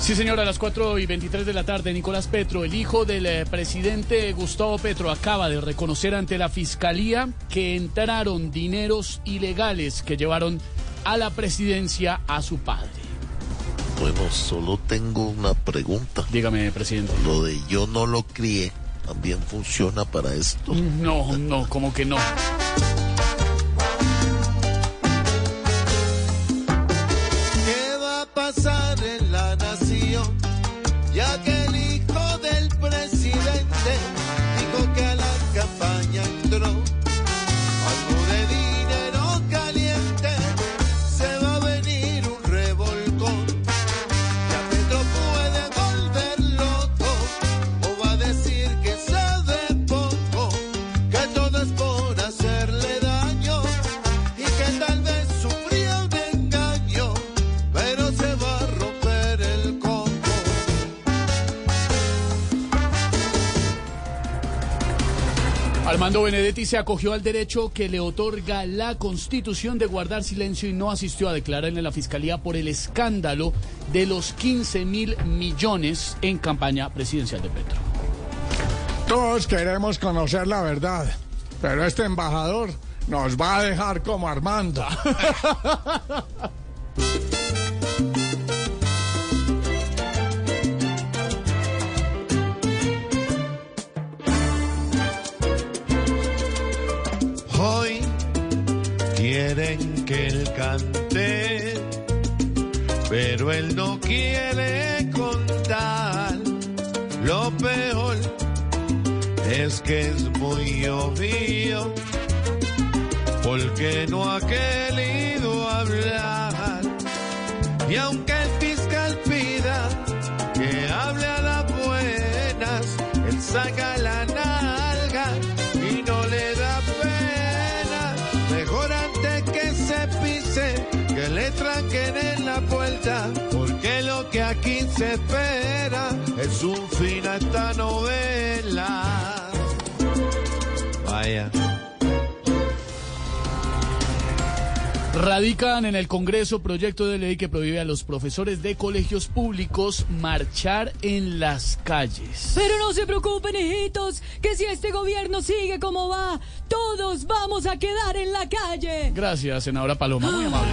Sí, señora, a las 4 y 23 de la tarde, Nicolás Petro, el hijo del eh, presidente Gustavo Petro, acaba de reconocer ante la fiscalía que entraron dineros ilegales que llevaron a la presidencia a su padre. Bueno, solo tengo una pregunta. Dígame, presidente. Lo de yo no lo crié, ¿también funciona para esto? No, no, como que no. Armando Benedetti se acogió al derecho que le otorga la Constitución de guardar silencio y no asistió a declarar en la Fiscalía por el escándalo de los 15 mil millones en campaña presidencial de Petro. Todos queremos conocer la verdad, pero este embajador nos va a dejar como Armando. que él cante, pero él no quiere contar. Lo peor es que es muy obvio, porque no ha querido hablar. Y aunque el fiscal pida que hable a las buenas, él saca se espera es un fin a esta novela. Vaya. Radican en el Congreso proyecto de ley que prohíbe a los profesores de colegios públicos marchar en las calles. Pero no se preocupen, hijitos, que si este gobierno sigue como va, todos vamos a quedar en la calle. Gracias, senadora Paloma, muy amable.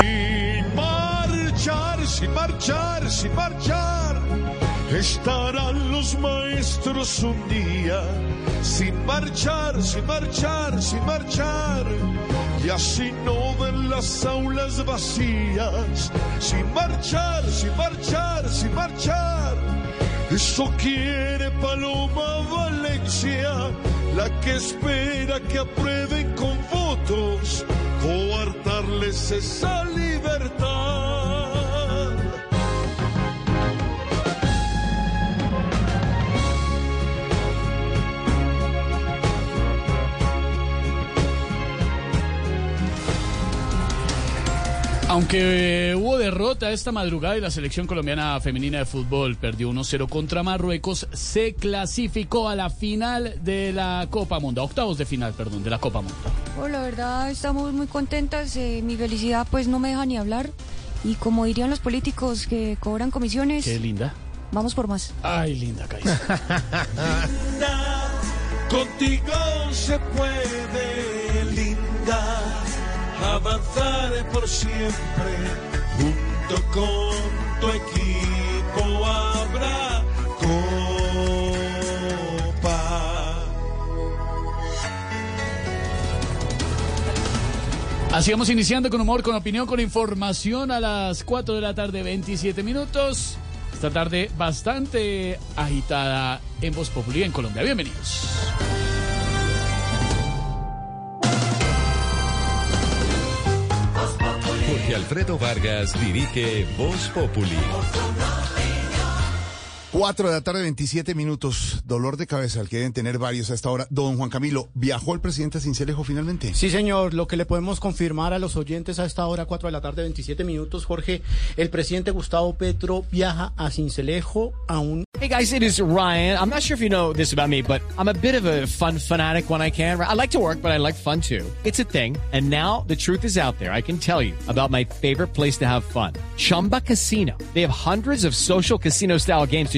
Sin marchar, sin marchar, sin marchar. Estarán los maestros un día. Sin marchar, sin marchar, sin marchar. Y así no ven las aulas vacías. Sin marchar, sin marchar, sin marchar. Eso quiere Paloma Valencia, la que espera que aprueben con votos coartarles esa libertad. Aunque hubo derrota esta madrugada y la selección colombiana femenina de fútbol perdió 1-0 contra Marruecos, se clasificó a la final de la Copa Mundo, a octavos de final, perdón, de la Copa Mundo. Oh, la verdad, estamos muy contentas. eh, mi felicidad, pues, no me deja ni hablar. Y como dirían los políticos que cobran comisiones, Qué linda. vamos por más. Ay, linda, Caiza. Contigo se puede, linda. vida, por siempre, junto con tu equipo habrá copa. Así vamos iniciando con humor, con opinión, con información a las 4 de la tarde, 27 minutos. Esta tarde bastante agitada en Voz Populi en Colombia. Bienvenidos. Alfredo Vargas dirige Voz Populi. 4 de la tarde, 27 minutos. Dolor de cabeza, el que deben tener varios a esta hora. Don Juan Camilo, ¿viajó el presidente a Cincelejo finalmente? Sí, señor. Lo que le podemos confirmar a los oyentes a esta hora, 4 de la tarde, 27 minutos, Jorge. El presidente Gustavo Petro viaja a Cincelejo a un. Hey guys, it is Ryan. I'm not sure if you know this about me, but I'm a bit of a fun fanatic when I can. I like to work, but I like fun too. It's a thing. And now the truth is out there. I can tell you about my favorite place to have fun Chumba Casino. They have hundreds of social casino style games to